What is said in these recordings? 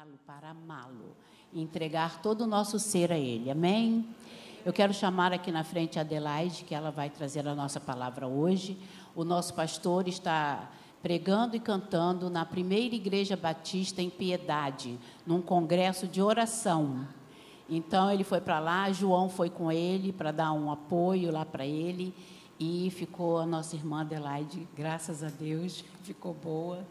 buscá-lo, para amá-lo entregar todo o nosso ser a Ele. Amém? Eu quero chamar aqui na frente a Adelaide, que ela vai trazer a nossa palavra hoje. O nosso pastor está pregando e cantando na primeira igreja batista em Piedade, num congresso de oração. Então ele foi para lá, João foi com ele para dar um apoio lá para ele e ficou a nossa irmã Adelaide, graças a Deus, ficou boa.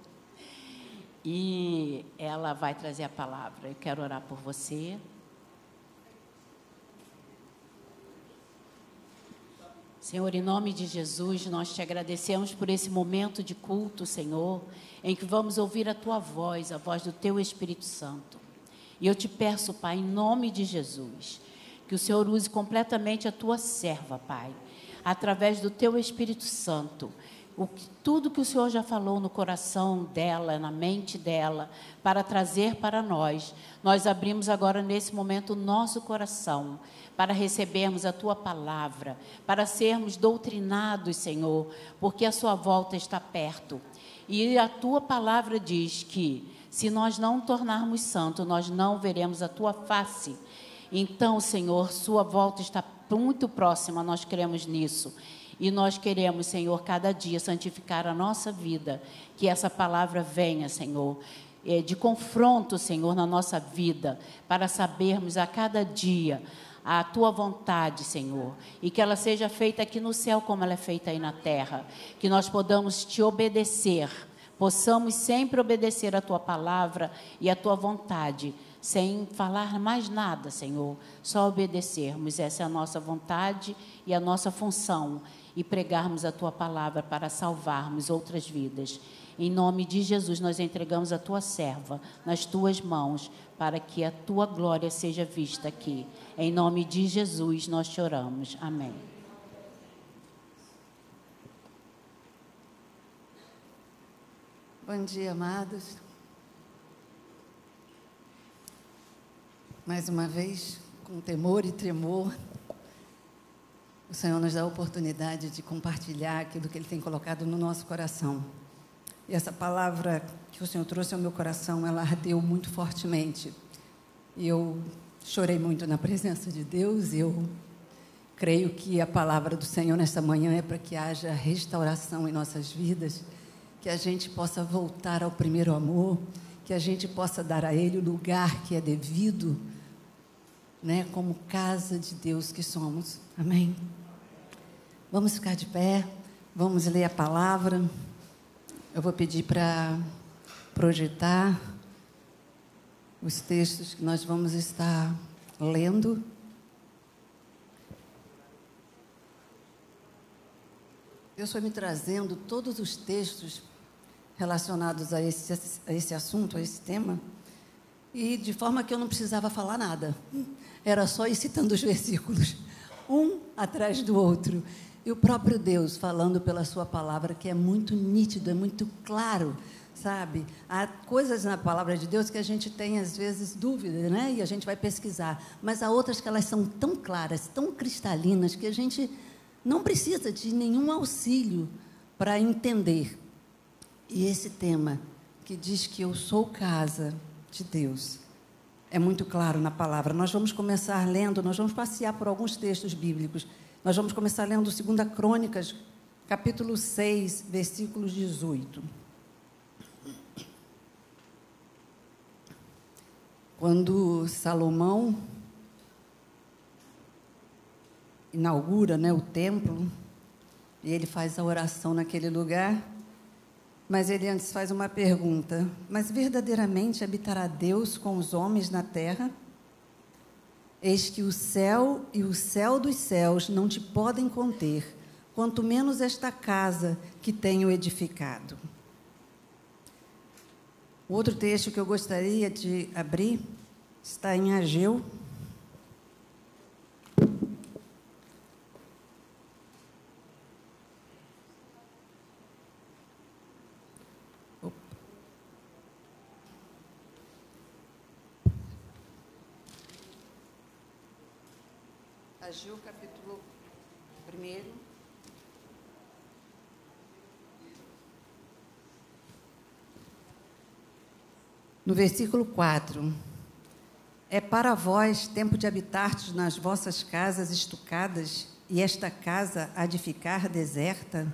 E ela vai trazer a palavra. Eu quero orar por você. Senhor, em nome de Jesus, nós te agradecemos por esse momento de culto, Senhor, em que vamos ouvir a tua voz, a voz do teu Espírito Santo. E eu te peço, Pai, em nome de Jesus, que o Senhor use completamente a tua serva, Pai, através do teu Espírito Santo. O que, tudo que o Senhor já falou no coração dela, na mente dela, para trazer para nós, nós abrimos agora nesse momento o nosso coração para recebermos a tua palavra, para sermos doutrinados, Senhor, porque a sua volta está perto. E a tua palavra diz que se nós não tornarmos santo, nós não veremos a tua face. Então, Senhor, sua volta está muito próxima, nós cremos nisso. E nós queremos, Senhor, cada dia santificar a nossa vida, que essa palavra venha, Senhor, eh, de confronto, Senhor, na nossa vida, para sabermos a cada dia a tua vontade, Senhor, e que ela seja feita aqui no céu como ela é feita aí na terra, que nós podamos te obedecer, possamos sempre obedecer a tua palavra e a tua vontade, sem falar mais nada, Senhor, só obedecermos. Essa é a nossa vontade e a nossa função e pregarmos a tua palavra para salvarmos outras vidas. Em nome de Jesus, nós entregamos a tua serva nas tuas mãos, para que a tua glória seja vista aqui. Em nome de Jesus, nós te oramos. Amém. Bom dia, amados. Mais uma vez, com temor e tremor, o Senhor nos dá a oportunidade de compartilhar aquilo que Ele tem colocado no nosso coração. E essa palavra que o Senhor trouxe ao meu coração, ela ardeu muito fortemente. E eu chorei muito na presença de Deus. E eu creio que a palavra do Senhor nesta manhã é para que haja restauração em nossas vidas, que a gente possa voltar ao primeiro amor, que a gente possa dar a Ele o lugar que é devido, né, como casa de Deus que somos. Amém. Vamos ficar de pé, vamos ler a palavra. Eu vou pedir para projetar os textos que nós vamos estar lendo. Deus foi me trazendo todos os textos relacionados a esse, a esse assunto, a esse tema, e de forma que eu não precisava falar nada. Era só ir citando os versículos, um atrás do outro. E o próprio Deus falando pela Sua palavra, que é muito nítido, é muito claro, sabe? Há coisas na palavra de Deus que a gente tem, às vezes, dúvida, né? E a gente vai pesquisar. Mas há outras que elas são tão claras, tão cristalinas, que a gente não precisa de nenhum auxílio para entender. E esse tema, que diz que eu sou casa de Deus, é muito claro na palavra. Nós vamos começar lendo, nós vamos passear por alguns textos bíblicos nós vamos começar lendo 2 Crônicas, capítulo 6, versículo 18. Quando Salomão inaugura né, o templo, e ele faz a oração naquele lugar, mas ele antes faz uma pergunta: Mas verdadeiramente habitará Deus com os homens na terra? Eis que o céu e o céu dos céus não te podem conter, quanto menos esta casa que tenho edificado. Outro texto que eu gostaria de abrir está em Ageu, capítulo 1. No versículo 4. É para vós tempo de habitar nas vossas casas estucadas, e esta casa há de ficar deserta?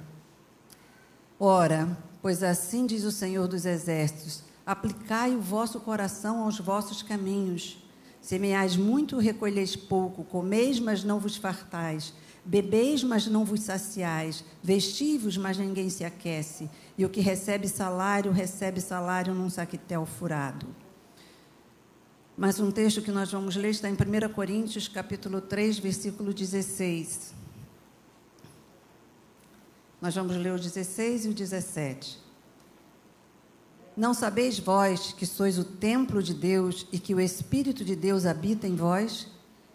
Ora, pois assim diz o Senhor dos Exércitos: aplicai o vosso coração aos vossos caminhos. Semeais muito, recolheis pouco, comeis, mas não vos fartais, bebeis, mas não vos saciais, vestivos, mas ninguém se aquece, e o que recebe salário, recebe salário num saquetel furado. Mas um texto que nós vamos ler está em 1 Coríntios, capítulo 3, versículo 16. Nós vamos ler o 16 e o 17. Não sabeis vós que sois o templo de Deus e que o Espírito de Deus habita em vós?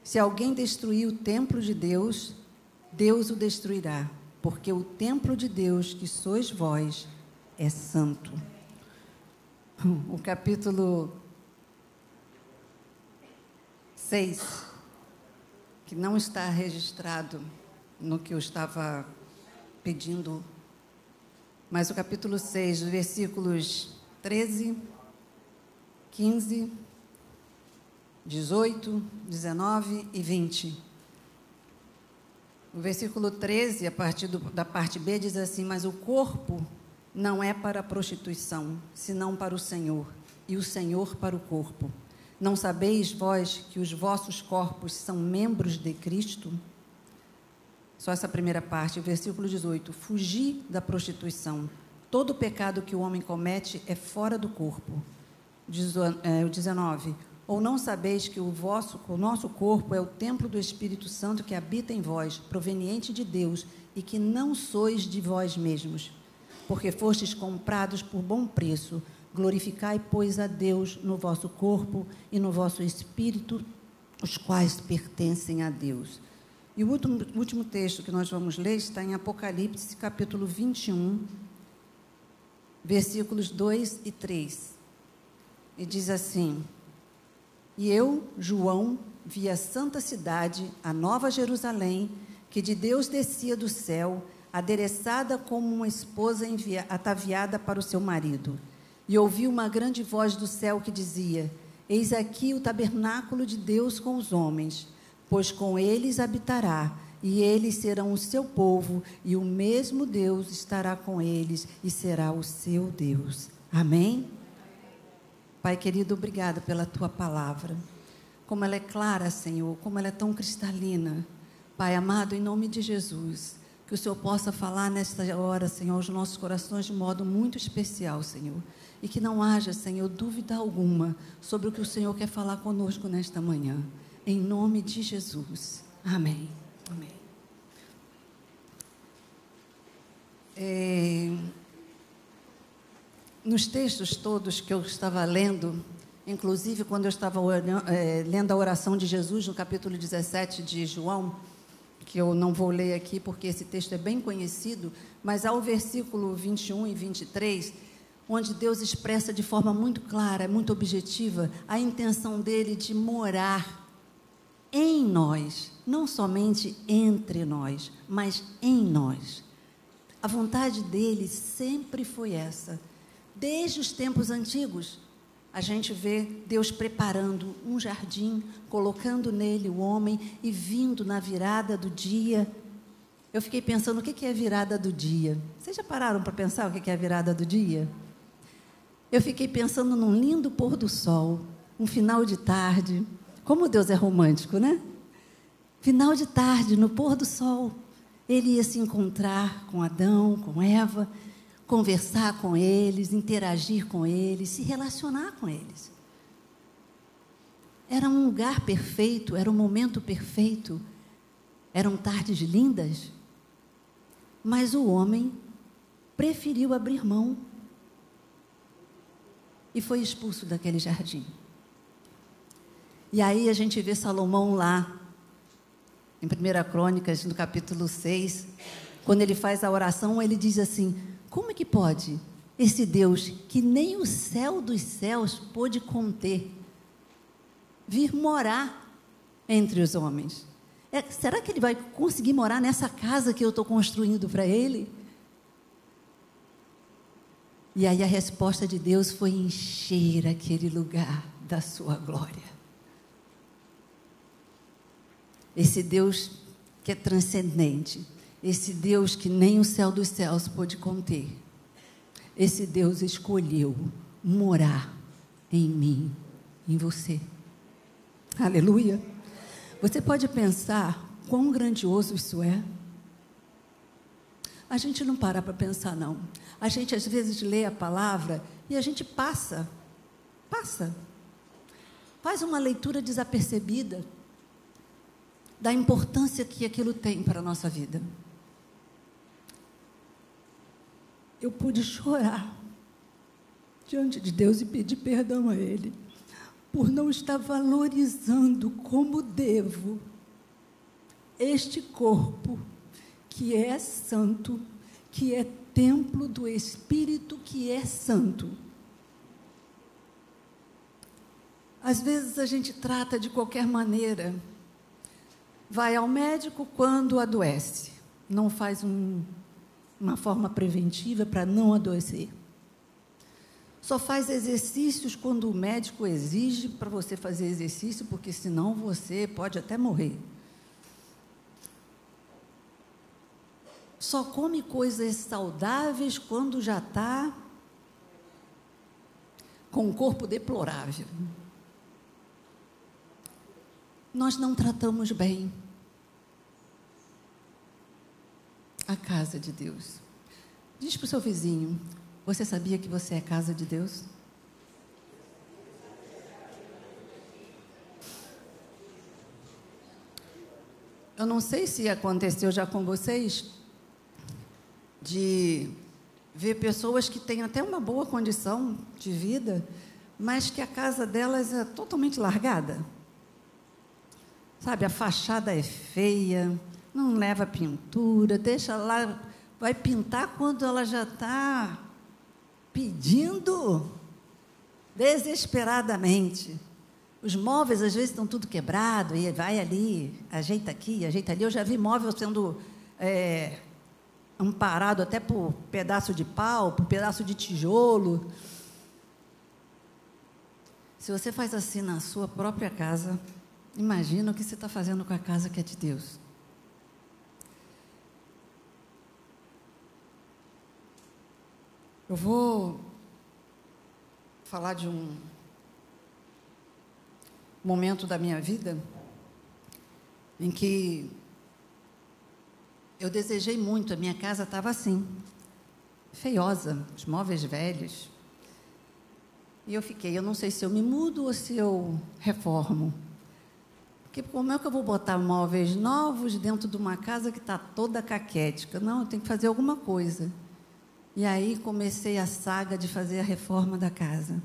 Se alguém destruir o templo de Deus, Deus o destruirá, porque o templo de Deus, que sois vós, é santo. O capítulo 6, que não está registrado no que eu estava pedindo, mas o capítulo 6, versículos 13, 15, 18, 19 e 20. O versículo 13, a partir do, da parte B, diz assim: Mas o corpo não é para a prostituição, senão para o Senhor, e o Senhor para o corpo. Não sabeis vós que os vossos corpos são membros de Cristo? Só essa primeira parte, versículo 18: Fugi da prostituição. Todo pecado que o homem comete é fora do corpo. É, o 19: Ou não sabeis que o, vosso, o nosso corpo é o templo do Espírito Santo que habita em vós, proveniente de Deus, e que não sois de vós mesmos, porque fostes comprados por bom preço. Glorificai, pois, a Deus no vosso corpo e no vosso espírito, os quais pertencem a Deus. E o último, último texto que nós vamos ler está em Apocalipse, capítulo 21, versículos 2 e 3. E diz assim: E eu, João, vi a santa cidade, a nova Jerusalém, que de Deus descia do céu, adereçada como uma esposa ataviada para o seu marido. E ouvi uma grande voz do céu que dizia: Eis aqui o tabernáculo de Deus com os homens, pois com eles habitará, e eles serão o seu povo, e o mesmo Deus estará com eles e será o seu Deus. Amém? Pai querido, obrigada pela tua palavra. Como ela é clara, Senhor, como ela é tão cristalina. Pai amado, em nome de Jesus, que o Senhor possa falar nesta hora, Senhor, aos nossos corações de modo muito especial, Senhor e que não haja, Senhor, dúvida alguma sobre o que o Senhor quer falar conosco nesta manhã. Em nome de Jesus. Amém. Amém. É, nos textos todos que eu estava lendo, inclusive quando eu estava é, lendo a oração de Jesus no capítulo 17 de João, que eu não vou ler aqui porque esse texto é bem conhecido, mas ao versículo 21 e 23 onde Deus expressa de forma muito clara, muito objetiva, a intenção dele de morar em nós, não somente entre nós, mas em nós. A vontade dele sempre foi essa. Desde os tempos antigos, a gente vê Deus preparando um jardim, colocando nele o homem e vindo na virada do dia. Eu fiquei pensando o que é virada do dia. Vocês já pararam para pensar o que é a virada do dia? eu fiquei pensando num lindo pôr do sol, um final de tarde. Como Deus é romântico, né? Final de tarde, no pôr do sol, ele ia se encontrar com Adão, com Eva, conversar com eles, interagir com eles, se relacionar com eles. Era um lugar perfeito, era um momento perfeito, eram tardes lindas, mas o homem preferiu abrir mão e foi expulso daquele jardim. E aí a gente vê Salomão lá, em 1 Crônicas, no capítulo 6, quando ele faz a oração, ele diz assim: Como é que pode esse Deus que nem o céu dos céus pôde conter, vir morar entre os homens? É, será que ele vai conseguir morar nessa casa que eu estou construindo para ele? E aí a resposta de Deus foi encher aquele lugar da sua glória. Esse Deus que é transcendente, esse Deus que nem o céu dos céus pôde conter, esse Deus escolheu morar em mim, em você. Aleluia. Você pode pensar quão grandioso isso é? A gente não para para pensar, não. A gente às vezes lê a palavra e a gente passa, passa. Faz uma leitura desapercebida da importância que aquilo tem para a nossa vida. Eu pude chorar diante de Deus e pedir perdão a Ele por não estar valorizando como devo este corpo que é santo, que é templo do Espírito que é santo. Às vezes a gente trata de qualquer maneira. Vai ao médico quando adoece, não faz um, uma forma preventiva para não adoecer. Só faz exercícios quando o médico exige para você fazer exercício, porque senão você pode até morrer. Só come coisas saudáveis quando já está com um corpo deplorável. Nós não tratamos bem a casa de Deus. Diz para o seu vizinho: você sabia que você é casa de Deus? Eu não sei se aconteceu já com vocês de ver pessoas que têm até uma boa condição de vida, mas que a casa delas é totalmente largada. Sabe, a fachada é feia, não leva pintura, deixa lá, vai pintar quando ela já está pedindo desesperadamente. Os móveis às vezes estão tudo quebrado e vai ali, ajeita aqui, ajeita ali. Eu já vi móvel sendo é, amparado até por pedaço de pau, por pedaço de tijolo. Se você faz assim na sua própria casa, imagina o que você está fazendo com a casa que é de Deus. Eu vou falar de um momento da minha vida em que eu desejei muito, a minha casa estava assim, feiosa, os móveis velhos. E eu fiquei, eu não sei se eu me mudo ou se eu reformo. Porque como é que eu vou botar móveis novos dentro de uma casa que está toda caquética? Não, eu tenho que fazer alguma coisa. E aí comecei a saga de fazer a reforma da casa.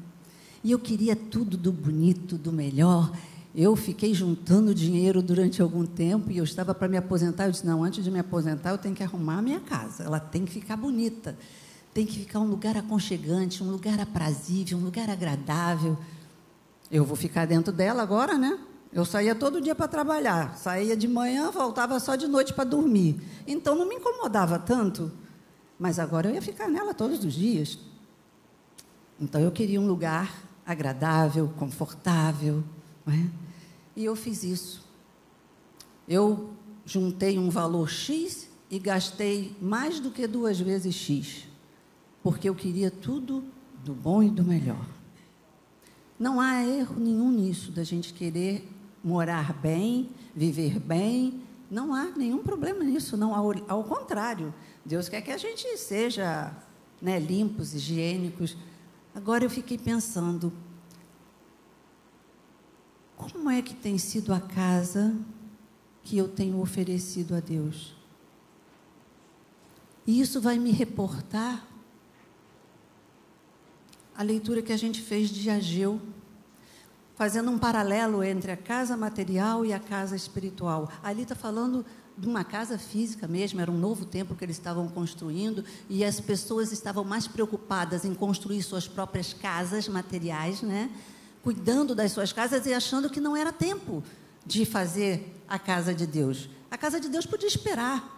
E eu queria tudo do bonito, do melhor. Eu fiquei juntando dinheiro durante algum tempo e eu estava para me aposentar. Eu disse: não, antes de me aposentar, eu tenho que arrumar a minha casa. Ela tem que ficar bonita. Tem que ficar um lugar aconchegante, um lugar aprazível, um lugar agradável. Eu vou ficar dentro dela agora, né? Eu saía todo dia para trabalhar. Saía de manhã, voltava só de noite para dormir. Então não me incomodava tanto. Mas agora eu ia ficar nela todos os dias. Então eu queria um lugar agradável, confortável. É? E eu fiz isso. Eu juntei um valor X e gastei mais do que duas vezes X, porque eu queria tudo do bom e do melhor. Não há erro nenhum nisso, da gente querer morar bem, viver bem. Não há nenhum problema nisso, não. Ao, ao contrário, Deus quer que a gente seja né, limpos, higiênicos. Agora eu fiquei pensando, como é que tem sido a casa que eu tenho oferecido a Deus? E isso vai me reportar a leitura que a gente fez de Ageu, fazendo um paralelo entre a casa material e a casa espiritual. Ali está falando de uma casa física mesmo, era um novo templo que eles estavam construindo, e as pessoas estavam mais preocupadas em construir suas próprias casas materiais, né? cuidando das suas casas e achando que não era tempo de fazer a casa de Deus. A casa de Deus podia esperar.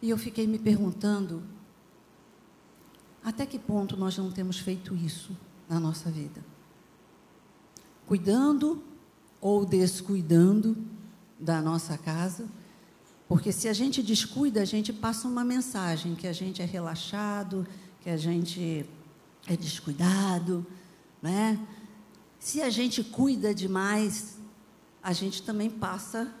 E eu fiquei me perguntando Até que ponto nós não temos feito isso na nossa vida? Cuidando ou descuidando da nossa casa? Porque se a gente descuida, a gente passa uma mensagem que a gente é relaxado, que a gente é descuidado, né? Se a gente cuida demais, a gente também passa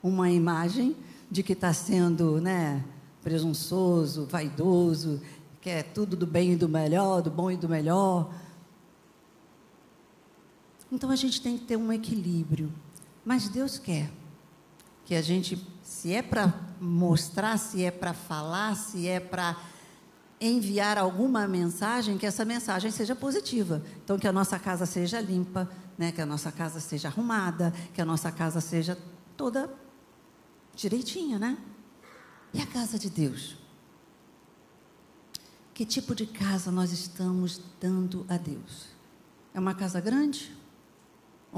uma imagem de que está sendo, né, presunçoso, vaidoso, quer tudo do bem e do melhor, do bom e do melhor. Então a gente tem que ter um equilíbrio. Mas Deus quer que a gente, se é para mostrar, se é para falar, se é para enviar alguma mensagem, que essa mensagem seja positiva. Então, que a nossa casa seja limpa, né? que a nossa casa seja arrumada, que a nossa casa seja toda direitinha, né? E a casa de Deus? Que tipo de casa nós estamos dando a Deus? É uma casa grande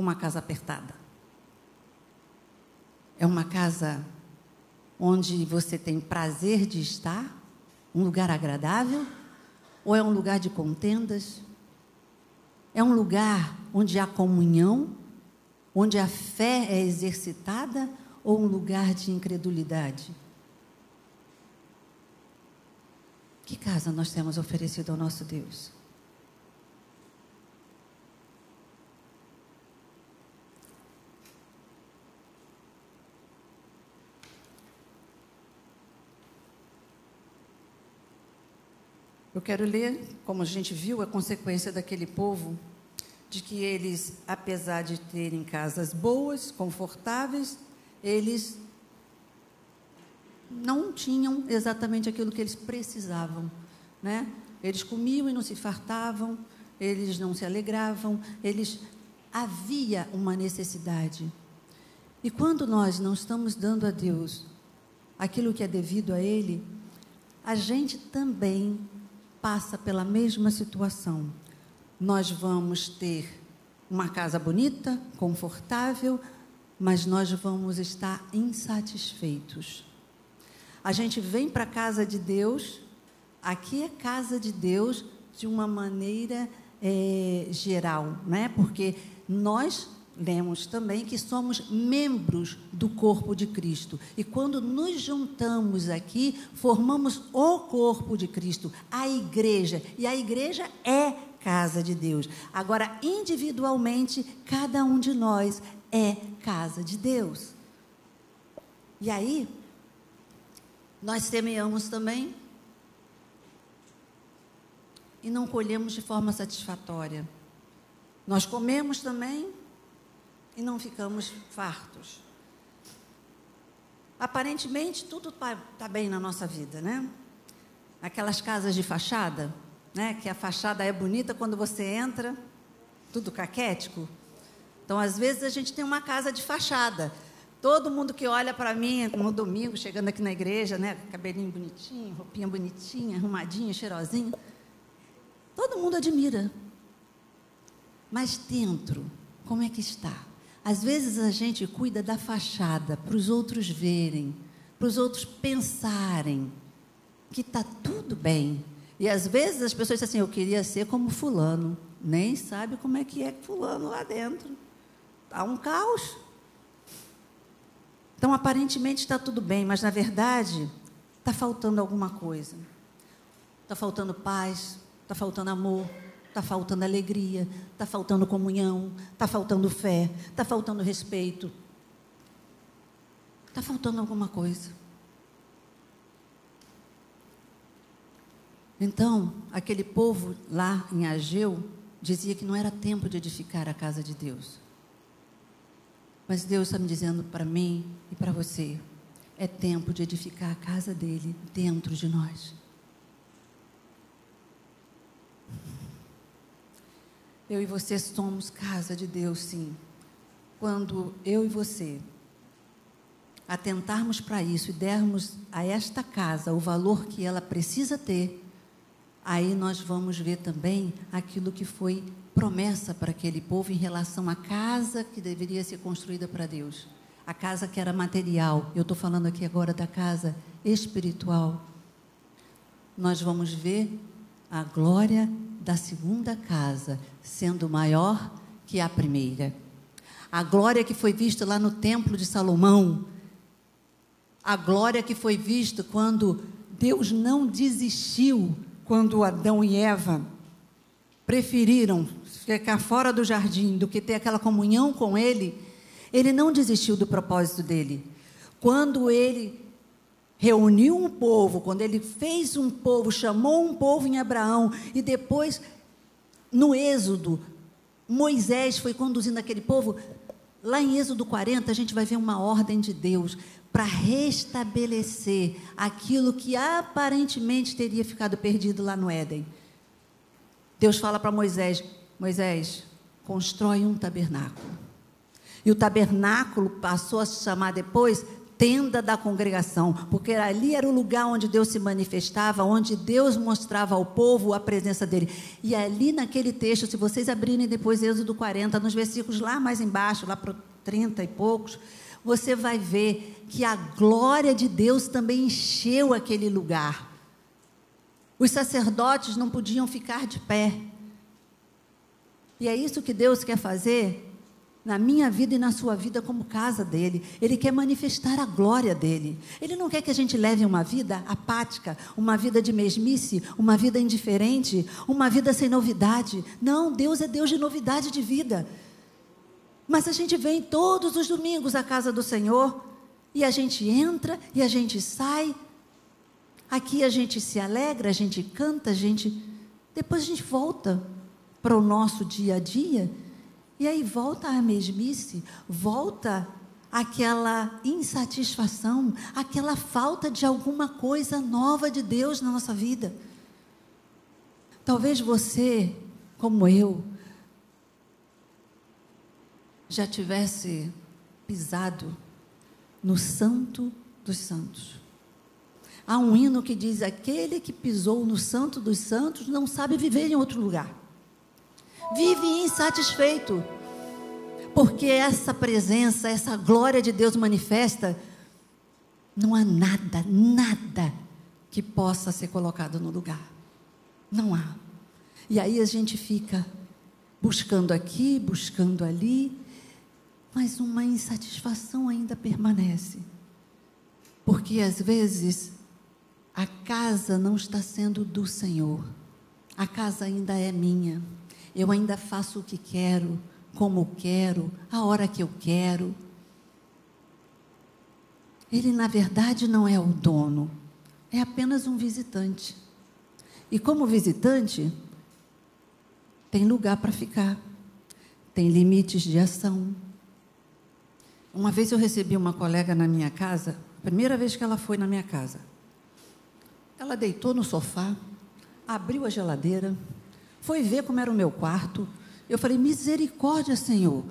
uma casa apertada? É uma casa onde você tem prazer de estar? Um lugar agradável? Ou é um lugar de contendas? É um lugar onde há comunhão? Onde a fé é exercitada? Ou um lugar de incredulidade? Que casa nós temos oferecido ao nosso Deus? Eu quero ler, como a gente viu, a consequência daquele povo, de que eles, apesar de terem casas boas, confortáveis, eles não tinham exatamente aquilo que eles precisavam, né? Eles comiam e não se fartavam, eles não se alegravam, eles havia uma necessidade. E quando nós não estamos dando a Deus aquilo que é devido a ele, a gente também passa pela mesma situação. Nós vamos ter uma casa bonita, confortável, mas nós vamos estar insatisfeitos. A gente vem para a casa de Deus, aqui é casa de Deus de uma maneira é, geral, né? porque nós lemos também que somos membros do corpo de Cristo. E quando nos juntamos aqui, formamos o corpo de Cristo, a igreja. E a igreja é casa de Deus. Agora, individualmente, cada um de nós é casa de Deus. E aí, nós semeamos também e não colhemos de forma satisfatória. Nós comemos também e não ficamos fartos. Aparentemente, tudo está tá bem na nossa vida, né? Aquelas casas de fachada, né? Que a fachada é bonita quando você entra, tudo caquético. Então, às vezes, a gente tem uma casa de fachada. Todo mundo que olha para mim no domingo, chegando aqui na igreja, né? Cabelinho bonitinho, roupinha bonitinha, arrumadinha, cheirosinha. Todo mundo admira. Mas dentro, como é que está? Às vezes a gente cuida da fachada para os outros verem, para os outros pensarem que está tudo bem. E às vezes as pessoas dizem assim: Eu queria ser como Fulano. Nem sabe como é que é Fulano lá dentro. Está um caos. Então, aparentemente está tudo bem, mas na verdade está faltando alguma coisa. Está faltando paz, está faltando amor, está faltando alegria, está faltando comunhão, está faltando fé, está faltando respeito. Está faltando alguma coisa. Então, aquele povo lá em Ageu dizia que não era tempo de edificar a casa de Deus. Mas Deus está me dizendo para mim e para você: é tempo de edificar a casa dele dentro de nós. Eu e você somos casa de Deus, sim. Quando eu e você atentarmos para isso e dermos a esta casa o valor que ela precisa ter, aí nós vamos ver também aquilo que foi promessa para aquele povo em relação à casa que deveria ser construída para Deus. A casa que era material. Eu estou falando aqui agora da casa espiritual. Nós vamos ver a glória da segunda casa sendo maior que a primeira. A glória que foi vista lá no templo de Salomão, a glória que foi vista quando Deus não desistiu, quando Adão e Eva preferiram ficar fora do jardim do que ter aquela comunhão com Ele, Ele não desistiu do propósito dele. Quando Ele reuniu um povo, quando Ele fez um povo, chamou um povo em Abraão e depois, no Êxodo, Moisés foi conduzindo aquele povo. Lá em Êxodo 40, a gente vai ver uma ordem de Deus para restabelecer aquilo que aparentemente teria ficado perdido lá no Éden. Deus fala para Moisés: Moisés, constrói um tabernáculo. E o tabernáculo passou a se chamar depois tenda da congregação, porque ali era o lugar onde Deus se manifestava, onde Deus mostrava ao povo a presença dele. E ali naquele texto, se vocês abrirem depois Êxodo 40, nos versículos lá mais embaixo, lá para 30 e poucos, você vai ver que a glória de Deus também encheu aquele lugar. Os sacerdotes não podiam ficar de pé. E é isso que Deus quer fazer na minha vida e na sua vida como casa dele. Ele quer manifestar a glória dele. Ele não quer que a gente leve uma vida apática, uma vida de mesmice, uma vida indiferente, uma vida sem novidade. Não, Deus é Deus de novidade de vida. Mas a gente vem todos os domingos à casa do Senhor e a gente entra e a gente sai. Aqui a gente se alegra, a gente canta, a gente depois a gente volta para o nosso dia a dia e aí volta a mesmice, volta aquela insatisfação, aquela falta de alguma coisa nova de Deus na nossa vida. Talvez você, como eu, já tivesse pisado no Santo dos Santos. Há um hino que diz: Aquele que pisou no Santo dos Santos não sabe viver em outro lugar vive insatisfeito. Porque essa presença, essa glória de Deus manifesta, não há nada, nada que possa ser colocado no lugar. Não há. E aí a gente fica buscando aqui, buscando ali, mas uma insatisfação ainda permanece. Porque às vezes a casa não está sendo do Senhor, a casa ainda é minha. Eu ainda faço o que quero, como quero, a hora que eu quero. Ele, na verdade, não é o dono, é apenas um visitante. E como visitante, tem lugar para ficar, tem limites de ação. Uma vez eu recebi uma colega na minha casa, primeira vez que ela foi na minha casa. Ela deitou no sofá, abriu a geladeira, foi ver como era o meu quarto. Eu falei, misericórdia, Senhor.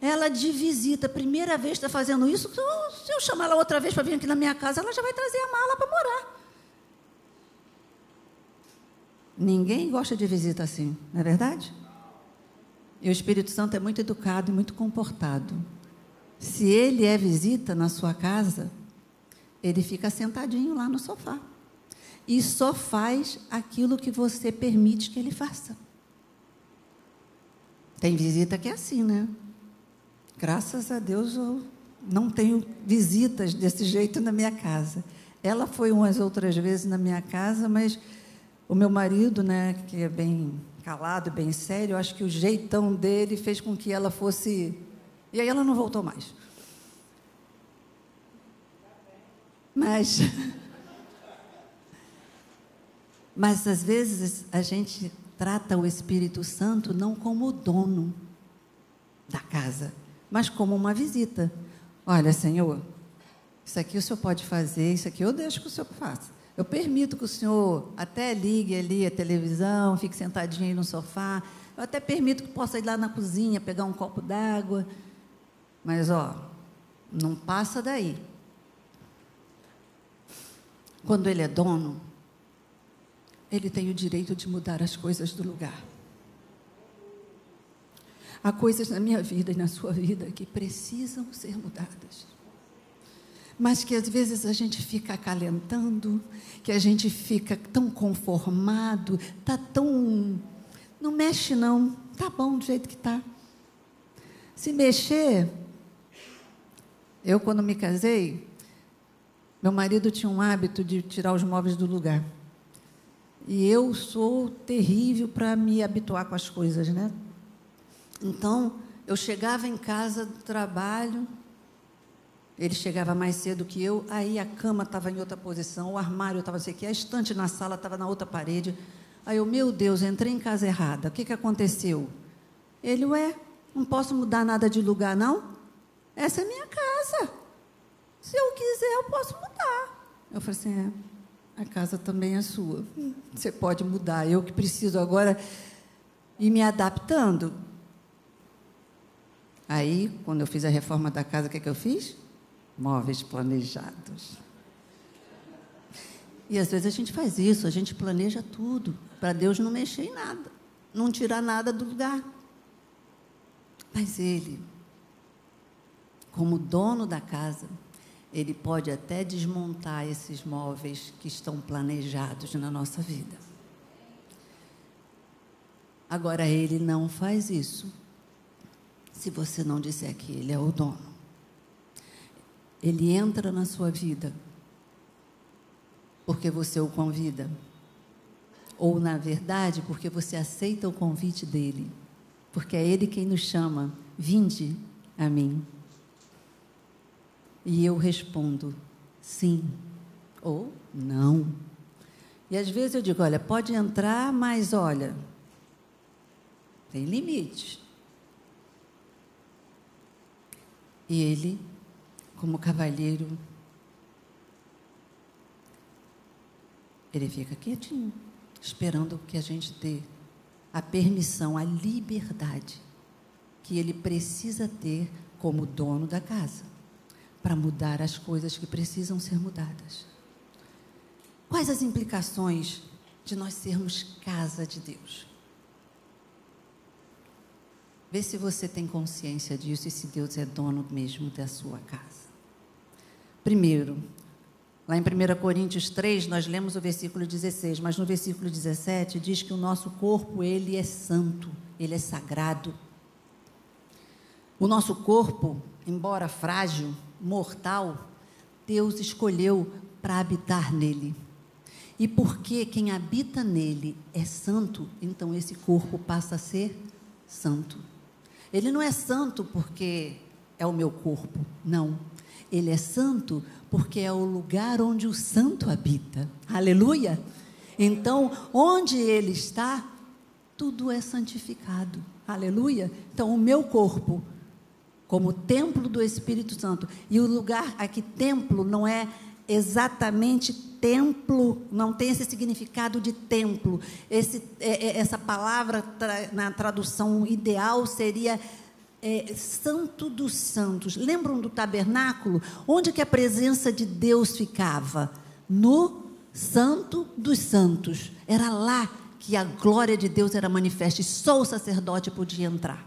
Ela de visita, primeira vez está fazendo isso. Se eu chamar ela outra vez para vir aqui na minha casa, ela já vai trazer a mala para morar. Ninguém gosta de visita assim, não é verdade? E o Espírito Santo é muito educado e muito comportado. Se ele é visita na sua casa, ele fica sentadinho lá no sofá e só faz aquilo que você permite que ele faça. Tem visita que é assim, né? Graças a Deus eu não tenho visitas desse jeito na minha casa. Ela foi umas outras vezes na minha casa, mas o meu marido, né, que é bem calado, bem sério, acho que o jeitão dele fez com que ela fosse. E aí ela não voltou mais. Mas Mas às vezes a gente trata o Espírito Santo não como o dono da casa, mas como uma visita. Olha, Senhor, isso aqui o Senhor pode fazer, isso aqui eu deixo que o Senhor faça. Eu permito que o Senhor até ligue ali a televisão, fique sentadinho aí no sofá. Eu até permito que possa ir lá na cozinha, pegar um copo d'água. Mas, ó, não passa daí. Quando ele é dono, ele tem o direito de mudar as coisas do lugar. Há coisas na minha vida e na sua vida que precisam ser mudadas. mas que às vezes a gente fica acalentando, que a gente fica tão conformado, tá tão não mexe não, tá bom do jeito que tá. Se mexer, eu quando me casei, meu marido tinha um hábito de tirar os móveis do lugar. E eu sou terrível para me habituar com as coisas, né? Então, eu chegava em casa do trabalho, ele chegava mais cedo que eu, aí a cama estava em outra posição, o armário estava assim aqui, a estante na sala estava na outra parede. Aí eu, meu Deus, entrei em casa errada. O que, que aconteceu? Ele, ué, não posso mudar nada de lugar, não? Essa é minha casa. Se eu quiser, eu posso mudar. Eu falei assim, é, a casa também é sua. Você pode mudar. Eu que preciso agora ir me adaptando. Aí, quando eu fiz a reforma da casa, o que, que eu fiz? Móveis planejados. E às vezes a gente faz isso, a gente planeja tudo, para Deus não mexer em nada, não tirar nada do lugar. Mas Ele, como dono da casa, Ele pode até desmontar esses móveis que estão planejados na nossa vida. Agora, Ele não faz isso se você não disser que Ele é o dono. Ele entra na sua vida porque você o convida, ou na verdade, porque você aceita o convite dele, porque é ele quem nos chama: vinde a mim. E eu respondo: sim ou não. E às vezes eu digo: olha, pode entrar, mas olha, tem limite. E ele, como cavalheiro, ele fica quietinho, esperando que a gente dê a permissão, a liberdade que ele precisa ter como dono da casa para mudar as coisas que precisam ser mudadas. Quais as implicações de nós sermos casa de Deus? Vê se você tem consciência disso e se Deus é dono mesmo da sua casa. Primeiro, lá em 1 Coríntios 3, nós lemos o versículo 16, mas no versículo 17 diz que o nosso corpo, ele é santo, ele é sagrado. O nosso corpo, embora frágil, mortal, Deus escolheu para habitar nele. E porque quem habita nele é santo, então esse corpo passa a ser santo. Ele não é santo porque é o meu corpo, não. Ele é santo porque é o lugar onde o santo habita. Aleluia! Então, onde ele está, tudo é santificado. Aleluia! Então, o meu corpo, como templo do Espírito Santo, e o lugar aqui, templo, não é exatamente templo, não tem esse significado de templo. Esse, é, é, essa palavra, tra, na tradução ideal, seria é, Santo dos Santos. Lembram do tabernáculo? Onde que a presença de Deus ficava? No Santo dos Santos. Era lá que a glória de Deus era manifesta e só o sacerdote podia entrar.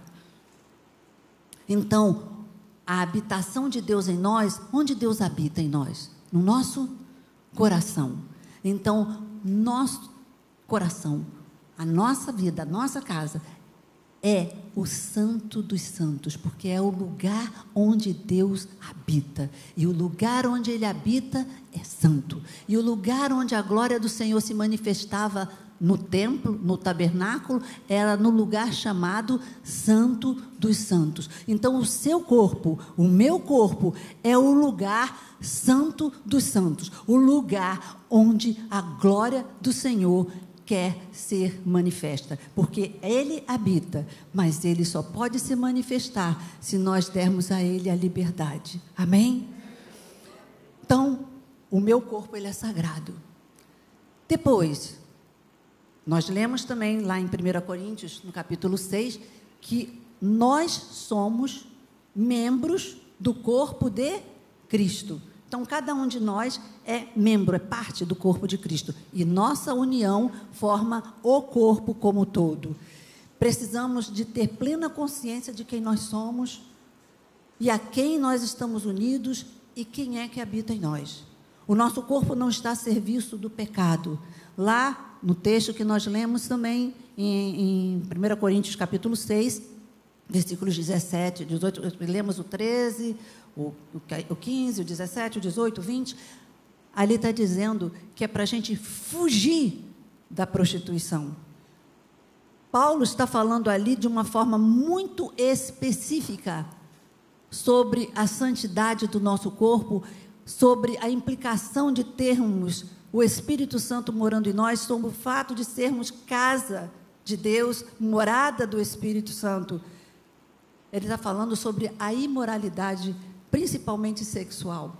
Então, a habitação de Deus em nós, onde Deus habita em nós? No nosso coração. Então, nosso coração, a nossa vida, a nossa casa é o santo dos santos, porque é o lugar onde Deus habita. E o lugar onde ele habita é santo. E o lugar onde a glória do Senhor se manifestava no templo, no tabernáculo, era no lugar chamado Santo dos Santos. Então, o seu corpo, o meu corpo, é o lugar santo dos santos, o lugar onde a glória do Senhor quer ser manifesta, porque Ele habita, mas Ele só pode se manifestar se nós dermos a Ele a liberdade. Amém? Então, o meu corpo ele é sagrado. Depois, nós lemos também lá em 1 Coríntios, no capítulo 6, que nós somos membros do corpo de Cristo. Então, cada um de nós é membro, é parte do corpo de Cristo. E nossa união forma o corpo como todo. Precisamos de ter plena consciência de quem nós somos e a quem nós estamos unidos e quem é que habita em nós. O nosso corpo não está a serviço do pecado. Lá, no texto que nós lemos também, em, em 1 Coríntios capítulo 6, versículos 17, 18, lemos o 13, o, o 15, o 17, o 18, o 20. Ali está dizendo que é para a gente fugir da prostituição. Paulo está falando ali de uma forma muito específica sobre a santidade do nosso corpo, sobre a implicação de termos o Espírito Santo morando em nós, sobre o fato de sermos casa de Deus, morada do Espírito Santo. Ele está falando sobre a imoralidade, principalmente sexual.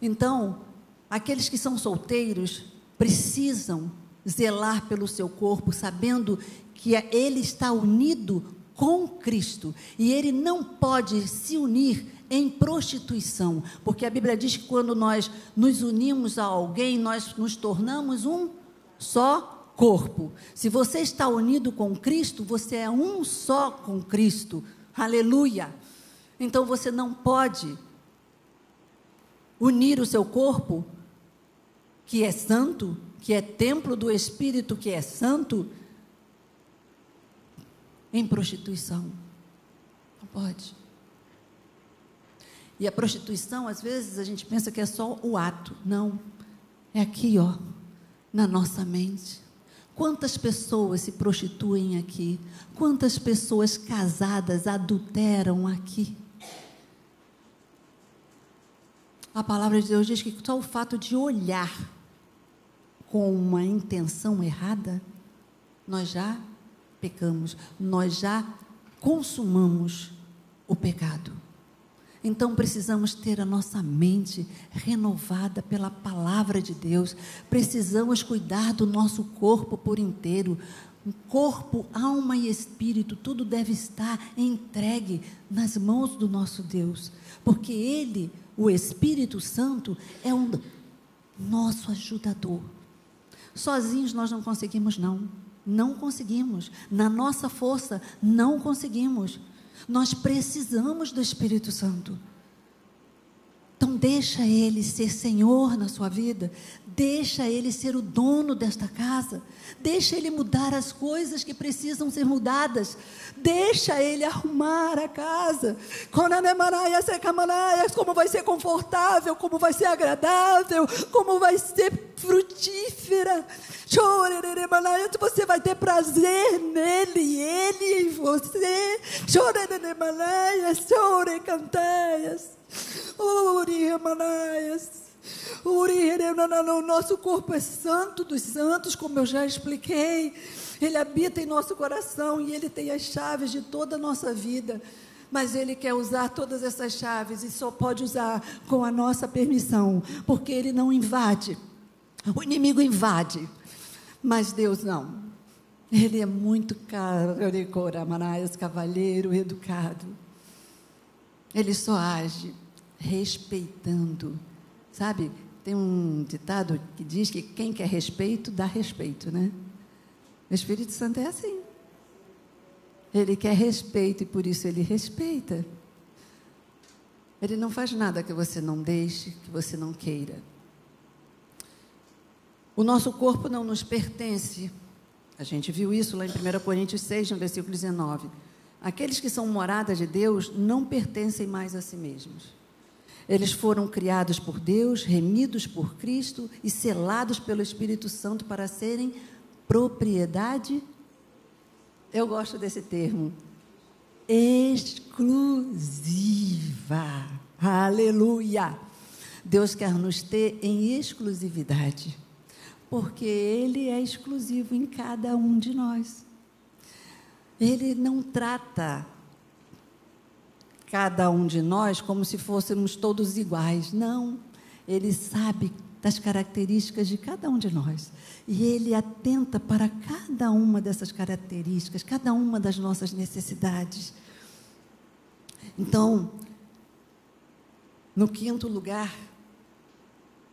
Então, aqueles que são solteiros precisam zelar pelo seu corpo, sabendo que ele está unido com Cristo e ele não pode se unir em prostituição, porque a Bíblia diz que quando nós nos unimos a alguém, nós nos tornamos um só corpo. Se você está unido com Cristo, você é um só com Cristo. Aleluia! Então você não pode unir o seu corpo, que é santo, que é templo do Espírito, que é santo, em prostituição. Não pode. E a prostituição, às vezes, a gente pensa que é só o ato. Não. É aqui, ó, na nossa mente. Quantas pessoas se prostituem aqui? Quantas pessoas casadas adulteram aqui? A palavra de Deus diz que só o fato de olhar com uma intenção errada, nós já pecamos, nós já consumamos o pecado. Então precisamos ter a nossa mente renovada pela palavra de Deus. Precisamos cuidar do nosso corpo por inteiro. Corpo, alma e espírito, tudo deve estar entregue nas mãos do nosso Deus, porque Ele, o Espírito Santo, é um nosso ajudador. Sozinhos nós não conseguimos, não. Não conseguimos. Na nossa força, não conseguimos. Nós precisamos do Espírito Santo. Então deixa ele ser Senhor na sua vida, deixa ele ser o dono desta casa, deixa ele mudar as coisas que precisam ser mudadas, deixa ele arrumar a casa. Como vai ser confortável, como vai ser agradável, como vai ser frutífera. Você vai ter prazer nele, ele em você. Chore, chore, cantaias. Uri, manaias. O nosso corpo é santo dos santos, como eu já expliquei. Ele habita em nosso coração e ele tem as chaves de toda a nossa vida. Mas ele quer usar todas essas chaves e só pode usar com a nossa permissão, porque ele não invade. O inimigo invade, mas Deus não. Ele é muito caro, cavalheiro, educado. Ele só age respeitando. Sabe, tem um ditado que diz que quem quer respeito, dá respeito, né? O Espírito Santo é assim. Ele quer respeito e por isso ele respeita. Ele não faz nada que você não deixe, que você não queira. O nosso corpo não nos pertence. A gente viu isso lá em 1 Coríntios 6, no versículo 19. Aqueles que são moradas de Deus não pertencem mais a si mesmos. Eles foram criados por Deus, remidos por Cristo e selados pelo Espírito Santo para serem propriedade. Eu gosto desse termo. Exclusiva. Aleluia. Deus quer nos ter em exclusividade, porque Ele é exclusivo em cada um de nós. Ele não trata cada um de nós como se fôssemos todos iguais. Não. Ele sabe das características de cada um de nós. E ele atenta para cada uma dessas características, cada uma das nossas necessidades. Então, no quinto lugar,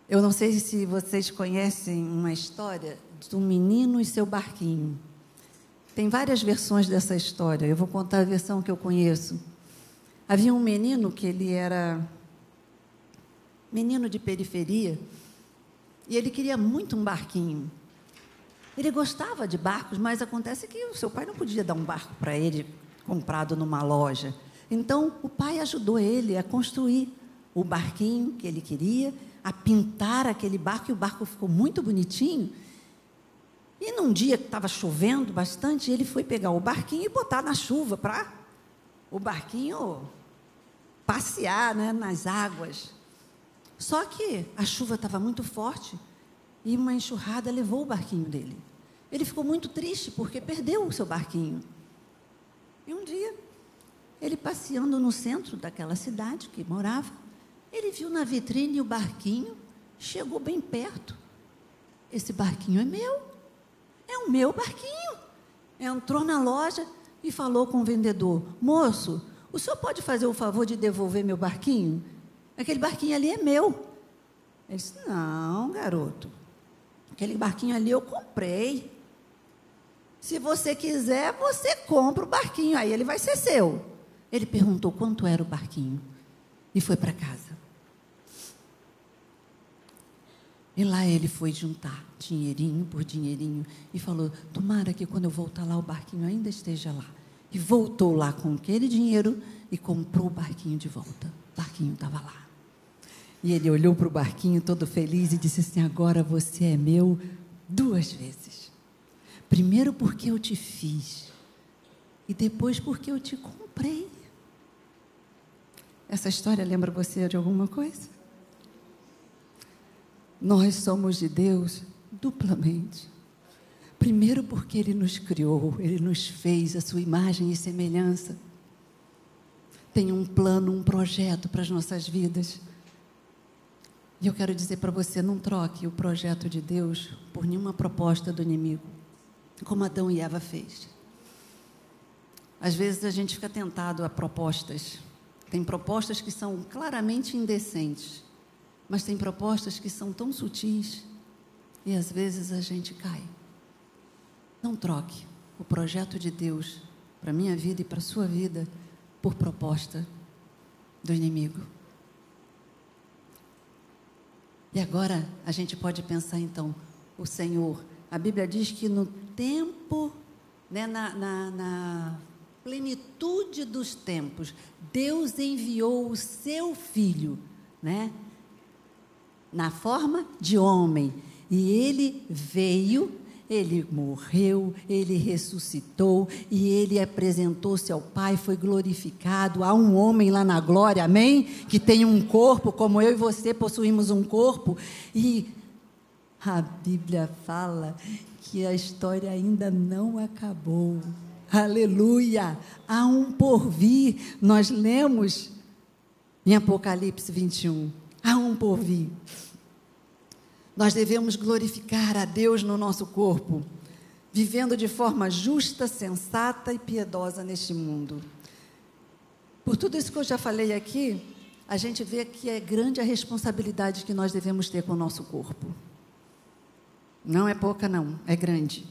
eu não sei se vocês conhecem uma história do menino e seu barquinho. Tem várias versões dessa história. Eu vou contar a versão que eu conheço. Havia um menino que ele era menino de periferia, e ele queria muito um barquinho. Ele gostava de barcos, mas acontece que o seu pai não podia dar um barco para ele comprado numa loja. Então, o pai ajudou ele a construir o barquinho que ele queria, a pintar aquele barco, e o barco ficou muito bonitinho. E num dia que estava chovendo bastante, ele foi pegar o barquinho e botar na chuva para o barquinho passear né, nas águas. Só que a chuva estava muito forte e uma enxurrada levou o barquinho dele. Ele ficou muito triste porque perdeu o seu barquinho. E um dia, ele passeando no centro daquela cidade que morava, ele viu na vitrine o barquinho, chegou bem perto. Esse barquinho é meu. É o meu barquinho. Entrou na loja e falou com o vendedor: Moço, o senhor pode fazer o favor de devolver meu barquinho? Aquele barquinho ali é meu. Ele disse: Não, garoto. Aquele barquinho ali eu comprei. Se você quiser, você compra o barquinho, aí ele vai ser seu. Ele perguntou quanto era o barquinho e foi para casa. E lá ele foi juntar dinheirinho por dinheirinho e falou: Tomara que quando eu voltar lá o barquinho ainda esteja lá. E voltou lá com aquele dinheiro e comprou o barquinho de volta. O barquinho estava lá. E ele olhou para o barquinho todo feliz e disse assim: Agora você é meu duas vezes. Primeiro porque eu te fiz, e depois porque eu te comprei. Essa história lembra você de alguma coisa? Nós somos de Deus duplamente. Primeiro, porque Ele nos criou, Ele nos fez a sua imagem e semelhança. Tem um plano, um projeto para as nossas vidas. E eu quero dizer para você: não troque o projeto de Deus por nenhuma proposta do inimigo, como Adão e Eva fez. Às vezes a gente fica tentado a propostas. Tem propostas que são claramente indecentes, mas tem propostas que são tão sutis e às vezes a gente cai. Não troque o projeto de Deus para a minha vida e para a sua vida por proposta do inimigo. E agora a gente pode pensar então, o Senhor, a Bíblia diz que no tempo, né, na, na, na plenitude dos tempos, Deus enviou o seu filho, né? Na forma de homem. E ele veio ele morreu, ele ressuscitou e ele apresentou-se ao Pai, foi glorificado. Há um homem lá na glória, amém? Que tem um corpo, como eu e você possuímos um corpo. E a Bíblia fala que a história ainda não acabou. Aleluia! Há um porvir. Nós lemos em Apocalipse 21. Há um porvir. Nós devemos glorificar a Deus no nosso corpo, vivendo de forma justa, sensata e piedosa neste mundo. Por tudo isso que eu já falei aqui, a gente vê que é grande a responsabilidade que nós devemos ter com o nosso corpo. Não é pouca, não, é grande.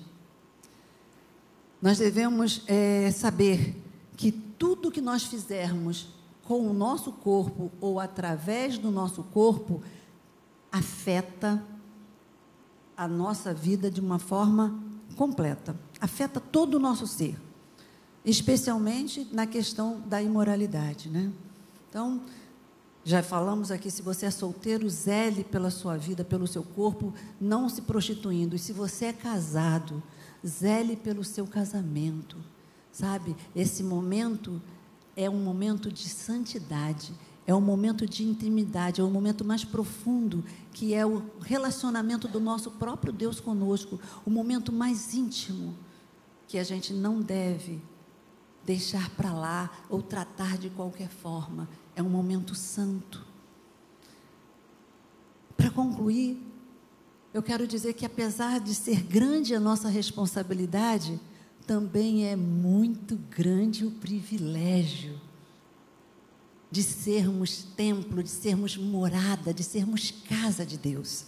Nós devemos é, saber que tudo que nós fizermos com o nosso corpo ou através do nosso corpo afeta a nossa vida de uma forma completa, afeta todo o nosso ser, especialmente na questão da imoralidade, né? Então, já falamos aqui, se você é solteiro, zele pela sua vida, pelo seu corpo, não se prostituindo. E se você é casado, zele pelo seu casamento. Sabe? Esse momento é um momento de santidade, é um momento de intimidade, é o um momento mais profundo, que é o relacionamento do nosso próprio Deus conosco, o momento mais íntimo, que a gente não deve deixar para lá ou tratar de qualquer forma. É um momento santo. Para concluir, eu quero dizer que apesar de ser grande a nossa responsabilidade, também é muito grande o privilégio de sermos templo, de sermos morada, de sermos casa de Deus.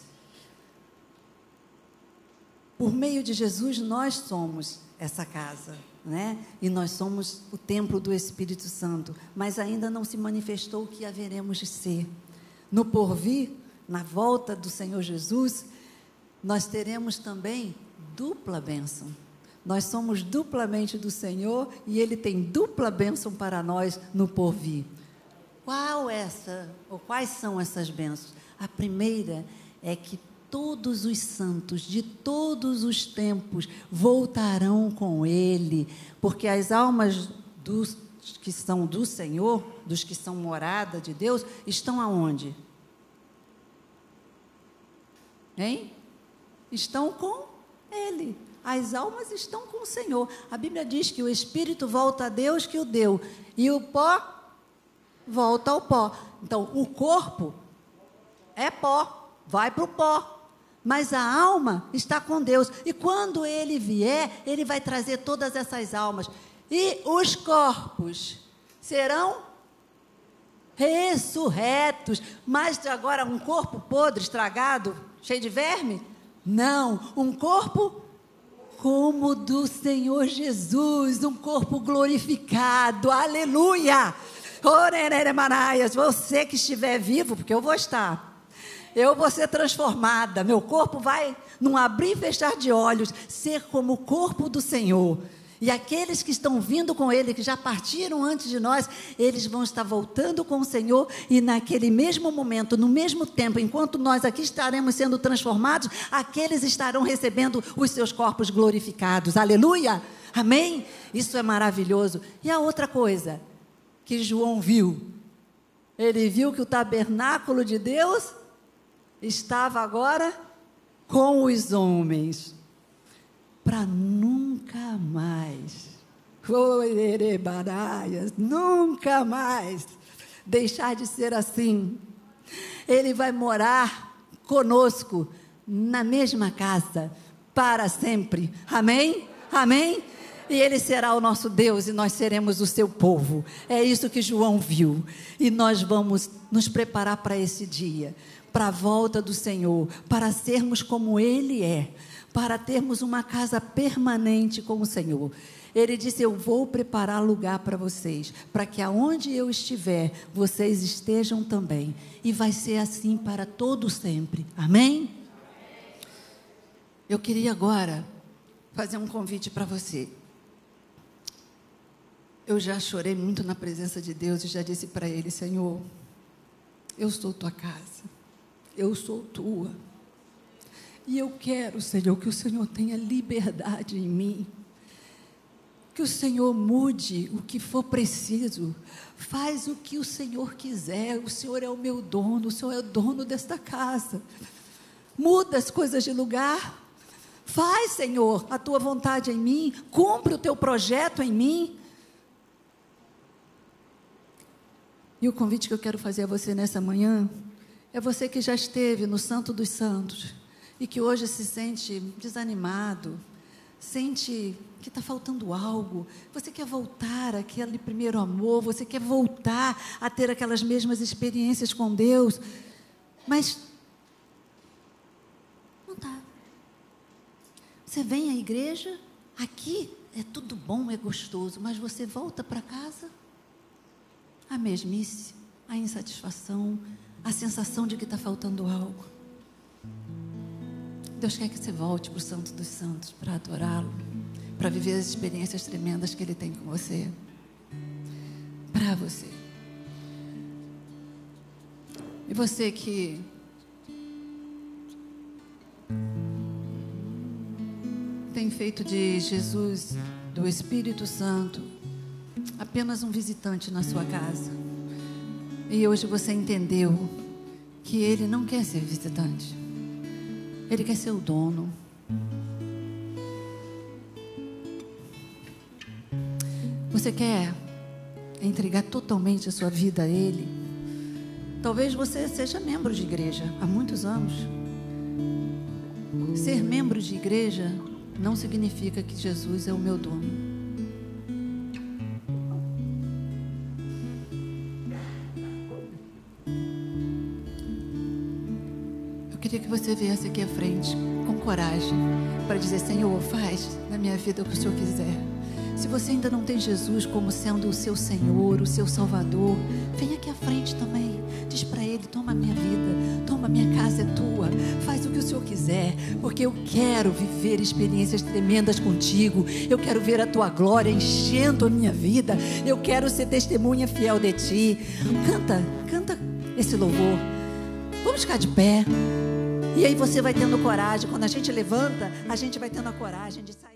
Por meio de Jesus, nós somos essa casa, né? E nós somos o templo do Espírito Santo, mas ainda não se manifestou o que haveremos de ser. no porvir, na volta do Senhor Jesus, nós teremos também dupla bênção. Nós somos duplamente do Senhor e Ele tem dupla bênção para nós no porvir. Qual essa, ou quais são essas bênçãos? A primeira é que todos os santos de todos os tempos voltarão com Ele, porque as almas dos que são do Senhor, dos que são morada de Deus, estão aonde? Hein? Estão com Ele. As almas estão com o Senhor. A Bíblia diz que o espírito volta a Deus que o deu, e o pó volta ao pó. Então, o corpo é pó, vai para o pó. Mas a alma está com Deus. E quando ele vier, ele vai trazer todas essas almas. E os corpos serão ressurretos. Mas agora, um corpo podre, estragado, cheio de verme? Não, um corpo como do Senhor Jesus, um corpo glorificado, aleluia. Oreremanaias, você que estiver vivo, porque eu vou estar, eu vou ser transformada, meu corpo vai, num abrir e fechar de olhos, ser como o corpo do Senhor. E aqueles que estão vindo com Ele, que já partiram antes de nós, eles vão estar voltando com o Senhor, e naquele mesmo momento, no mesmo tempo, enquanto nós aqui estaremos sendo transformados, aqueles estarão recebendo os seus corpos glorificados. Aleluia! Amém? Isso é maravilhoso. E a outra coisa que João viu, ele viu que o tabernáculo de Deus estava agora com os homens para nunca mais. Nunca mais deixar de ser assim. Ele vai morar conosco na mesma casa para sempre. Amém? Amém? E ele será o nosso Deus e nós seremos o seu povo. É isso que João viu. E nós vamos nos preparar para esse dia, para a volta do Senhor, para sermos como ele é para termos uma casa permanente com o Senhor. Ele disse: Eu vou preparar lugar para vocês, para que aonde eu estiver, vocês estejam também. E vai ser assim para todo sempre. Amém? Eu queria agora fazer um convite para você. Eu já chorei muito na presença de Deus e já disse para Ele: Senhor, eu sou tua casa, eu sou tua. E eu quero, Senhor, que o Senhor tenha liberdade em mim. Que o Senhor mude o que for preciso. Faz o que o Senhor quiser. O Senhor é o meu dono, o Senhor é o dono desta casa. Muda as coisas de lugar. Faz, Senhor, a tua vontade em mim. Cumpre o teu projeto em mim. E o convite que eu quero fazer a você nessa manhã é você que já esteve no Santo dos Santos e que hoje se sente desanimado, sente que está faltando algo, você quer voltar àquele primeiro amor, você quer voltar a ter aquelas mesmas experiências com Deus, mas não está. Você vem à igreja, aqui é tudo bom, é gostoso, mas você volta para casa, a mesmice, a insatisfação, a sensação de que está faltando algo. Deus quer que você volte para o Santo dos Santos para adorá-lo, para viver as experiências tremendas que Ele tem com você. Para você. E você que tem feito de Jesus, do Espírito Santo, apenas um visitante na sua casa. E hoje você entendeu que ele não quer ser visitante. Ele quer ser o dono. Você quer entregar totalmente a sua vida a Ele? Talvez você seja membro de igreja há muitos anos. Ser membro de igreja não significa que Jesus é o meu dono. Você viesse aqui à frente com coragem para dizer: Senhor, faz na minha vida o que o Senhor quiser. Se você ainda não tem Jesus como sendo o seu Senhor, o seu Salvador, vem aqui à frente também. Diz para Ele: toma minha vida, toma minha casa é tua, faz o que o Senhor quiser, porque eu quero viver experiências tremendas contigo. Eu quero ver a tua glória enchendo a minha vida. Eu quero ser testemunha fiel de ti. Canta, canta esse louvor. Vamos ficar de pé. E aí você vai tendo coragem. Quando a gente levanta, a gente vai tendo a coragem de sair.